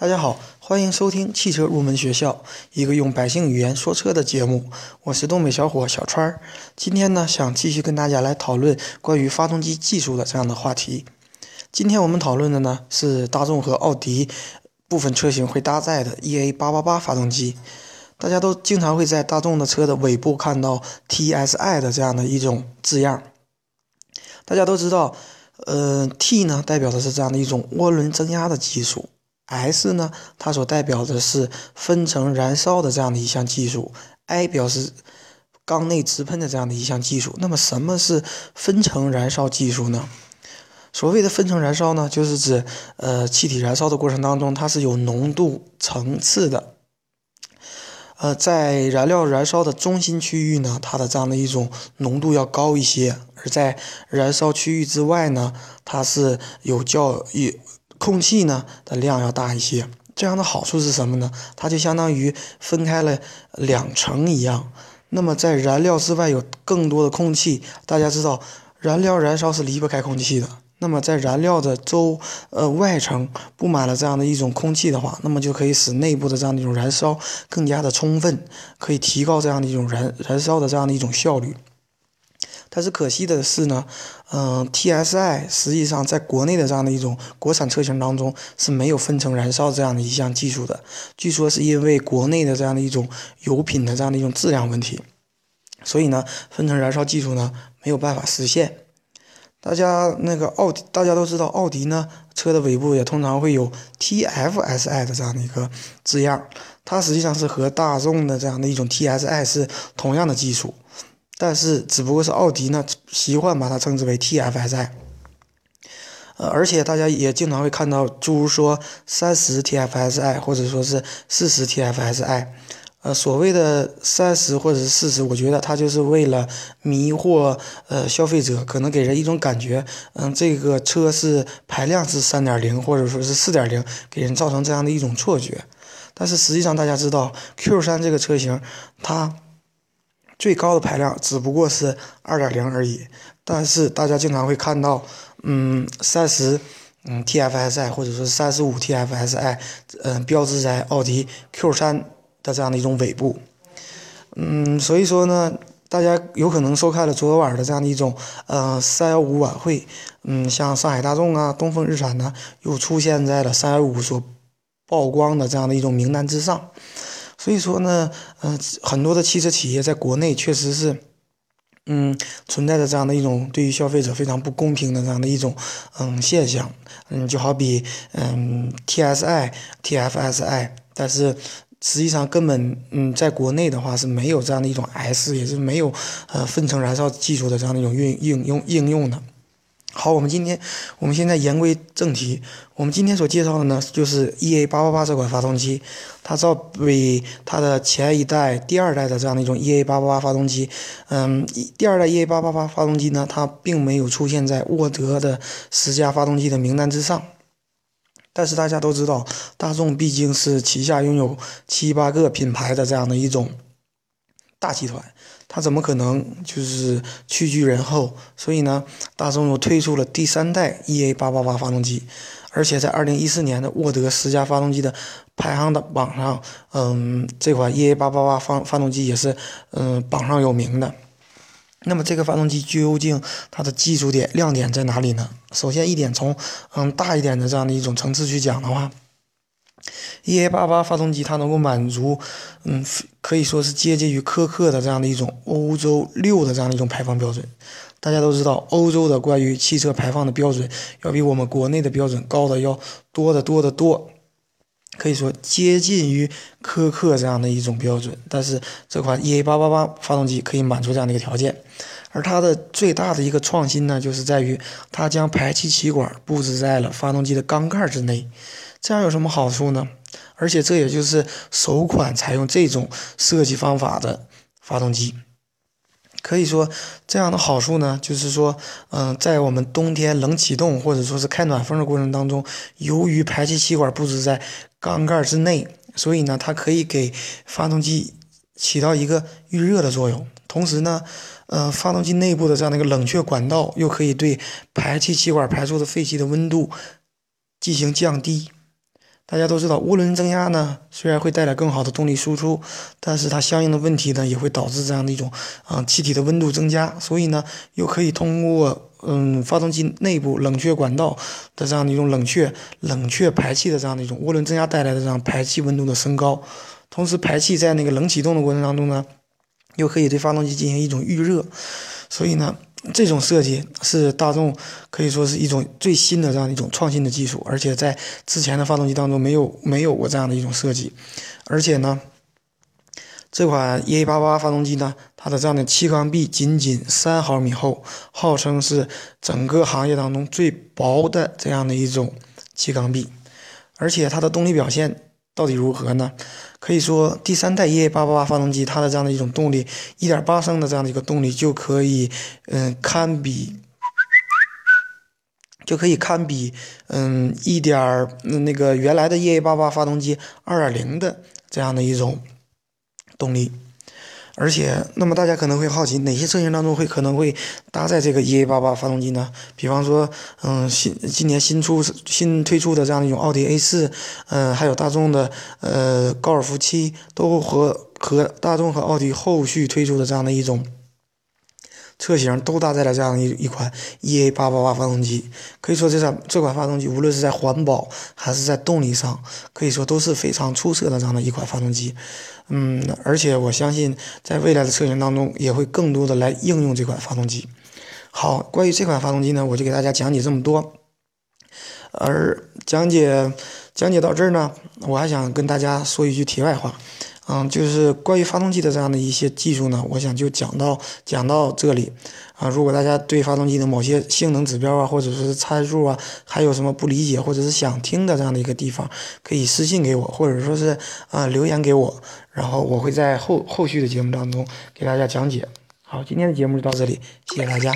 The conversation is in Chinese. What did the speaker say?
大家好，欢迎收听汽车入门学校，一个用百姓语言说车的节目。我是东北小伙小川儿。今天呢，想继续跟大家来讨论关于发动机技术的这样的话题。今天我们讨论的呢是大众和奥迪部分车型会搭载的 EA888 发动机。大家都经常会在大众的车的尾部看到 TSI 的这样的一种字样。大家都知道，呃，T 呢代表的是这样的一种涡轮增压的技术。S 呢，它所代表的是分层燃烧的这样的一项技术；I 表示缸内直喷的这样的一项技术。那么，什么是分层燃烧技术呢？所谓的分层燃烧呢，就是指呃气体燃烧的过程当中，它是有浓度层次的。呃，在燃料燃烧的中心区域呢，它的这样的一种浓度要高一些；而在燃烧区域之外呢，它是有较一。空气呢的量要大一些，这样的好处是什么呢？它就相当于分开了两层一样。那么在燃料之外有更多的空气，大家知道燃料燃烧是离不开空气的。那么在燃料的周呃外层布满了这样的一种空气的话，那么就可以使内部的这样的一种燃烧更加的充分，可以提高这样的一种燃燃烧的这样的一种效率。但是可惜的是呢，嗯，TSI 实际上在国内的这样的一种国产车型当中是没有分层燃烧这样的一项技术的。据说是因为国内的这样的一种油品的这样的一种质量问题，所以呢，分层燃烧技术呢没有办法实现。大家那个奥迪，大家都知道奥迪呢车的尾部也通常会有 TFSI 的这样的一个字样，它实际上是和大众的这样的一种 TSI 是同样的技术。但是只不过是奥迪呢习惯把它称之为 TFSI，呃，而且大家也经常会看到，诸如说三十 TFSI 或者说是四十 TFSI，呃，所谓的三十或者是四十，我觉得它就是为了迷惑呃消费者，可能给人一种感觉，嗯，这个车是排量是三点零或者说是四点零，给人造成这样的一种错觉。但是实际上大家知道，Q 三这个车型它。最高的排量只不过是二点零而已，但是大家经常会看到，嗯，三十，嗯，TFSI 或者说三十五 TFSI，嗯，标志在奥迪 Q 三的这样的一种尾部，嗯，所以说呢，大家有可能收看了昨晚的这样的一种，呃，三幺五晚会，嗯，像上海大众啊、东风日产呢，又出现在了三幺五所曝光的这样的一种名单之上。所以说呢，嗯，很多的汽车企业在国内确实是，嗯，存在着这样的一种对于消费者非常不公平的这样的一种，嗯，现象。嗯，就好比，嗯，TSI、TFSI，但是实际上根本，嗯，在国内的话是没有这样的一种 S，也是没有，呃，分层燃烧技术的这样的一种运应用应用的。好，我们今天，我们现在言归正题。我们今天所介绍的呢，就是 EA888 这款发动机。它照比它的前一代、第二代的这样的一种 EA888 发动机，嗯，第二代 EA888 发动机呢，它并没有出现在沃德的十佳发动机的名单之上。但是大家都知道，大众毕竟是旗下拥有七八个品牌的这样的一种大集团。它怎么可能就是屈居人后？所以呢，大众又推出了第三代 EA888 发动机，而且在2014年的沃德十佳发动机的排行的榜上，嗯，这款 EA888 发发动机也是嗯榜上有名的。那么这个发动机究竟它的技术点亮点在哪里呢？首先一点，从嗯大一点的这样的一种层次去讲的话。EA88 发动机它能够满足，嗯，可以说是接近于苛刻的这样的一种欧洲六的这样的一种排放标准。大家都知道，欧洲的关于汽车排放的标准要比我们国内的标准高的要多得多得多，可以说接近于苛刻这样的一种标准。但是这款 EA888 发动机可以满足这样的一个条件，而它的最大的一个创新呢，就是在于它将排气气管布置在了发动机的缸盖之内。这样有什么好处呢？而且这也就是首款采用这种设计方法的发动机。可以说，这样的好处呢，就是说，嗯，在我们冬天冷启动或者说是开暖风的过程当中，由于排气气管布置在缸盖之内，所以呢，它可以给发动机起到一个预热的作用。同时呢，呃，发动机内部的这样的一个冷却管道又可以对排气气管排出的废气的温度进行降低。大家都知道，涡轮增压呢，虽然会带来更好的动力输出，但是它相应的问题呢，也会导致这样的一种啊气体的温度增加，所以呢，又可以通过嗯发动机内部冷却管道的这样的一种冷却冷却排气的这样的一种涡轮增压带来的这样排气温度的升高，同时排气在那个冷启动的过程当中呢，又可以对发动机进行一种预热，所以呢。这种设计是大众可以说是一种最新的这样一种创新的技术，而且在之前的发动机当中没有没有过这样的一种设计，而且呢，这款 EA88 发动机呢，它的这样的气缸壁仅仅三毫米厚，号称是整个行业当中最薄的这样的一种气缸壁，而且它的动力表现。到底如何呢？可以说，第三代 EA888 发动机，它的这样的一种动力，1.8升的这样的一个动力就可以，嗯，堪比，就可以堪比，嗯，一点那个原来的 EA88 发动机2.0的这样的一种动力。而且，那么大家可能会好奇，哪些车型当中会可能会搭载这个 EA88 发动机呢？比方说，嗯，新今年新出新推出的这样的一种奥迪 A 四嗯，还有大众的呃高尔夫七，都和和大众和奥迪后续推出的这样的一种。车型都搭载了这样一一款 EA888 发动机，可以说这款这款发动机无论是在环保还是在动力上，可以说都是非常出色的这样的一款发动机。嗯，而且我相信在未来的车型当中也会更多的来应用这款发动机。好，关于这款发动机呢，我就给大家讲解这么多。而讲解讲解到这儿呢，我还想跟大家说一句题外话。嗯，就是关于发动机的这样的一些技术呢，我想就讲到讲到这里啊。如果大家对发动机的某些性能指标啊，或者是参数啊，还有什么不理解或者是想听的这样的一个地方，可以私信给我，或者说是啊留言给我，然后我会在后后续的节目当中给大家讲解。好，今天的节目就到这里，谢谢大家。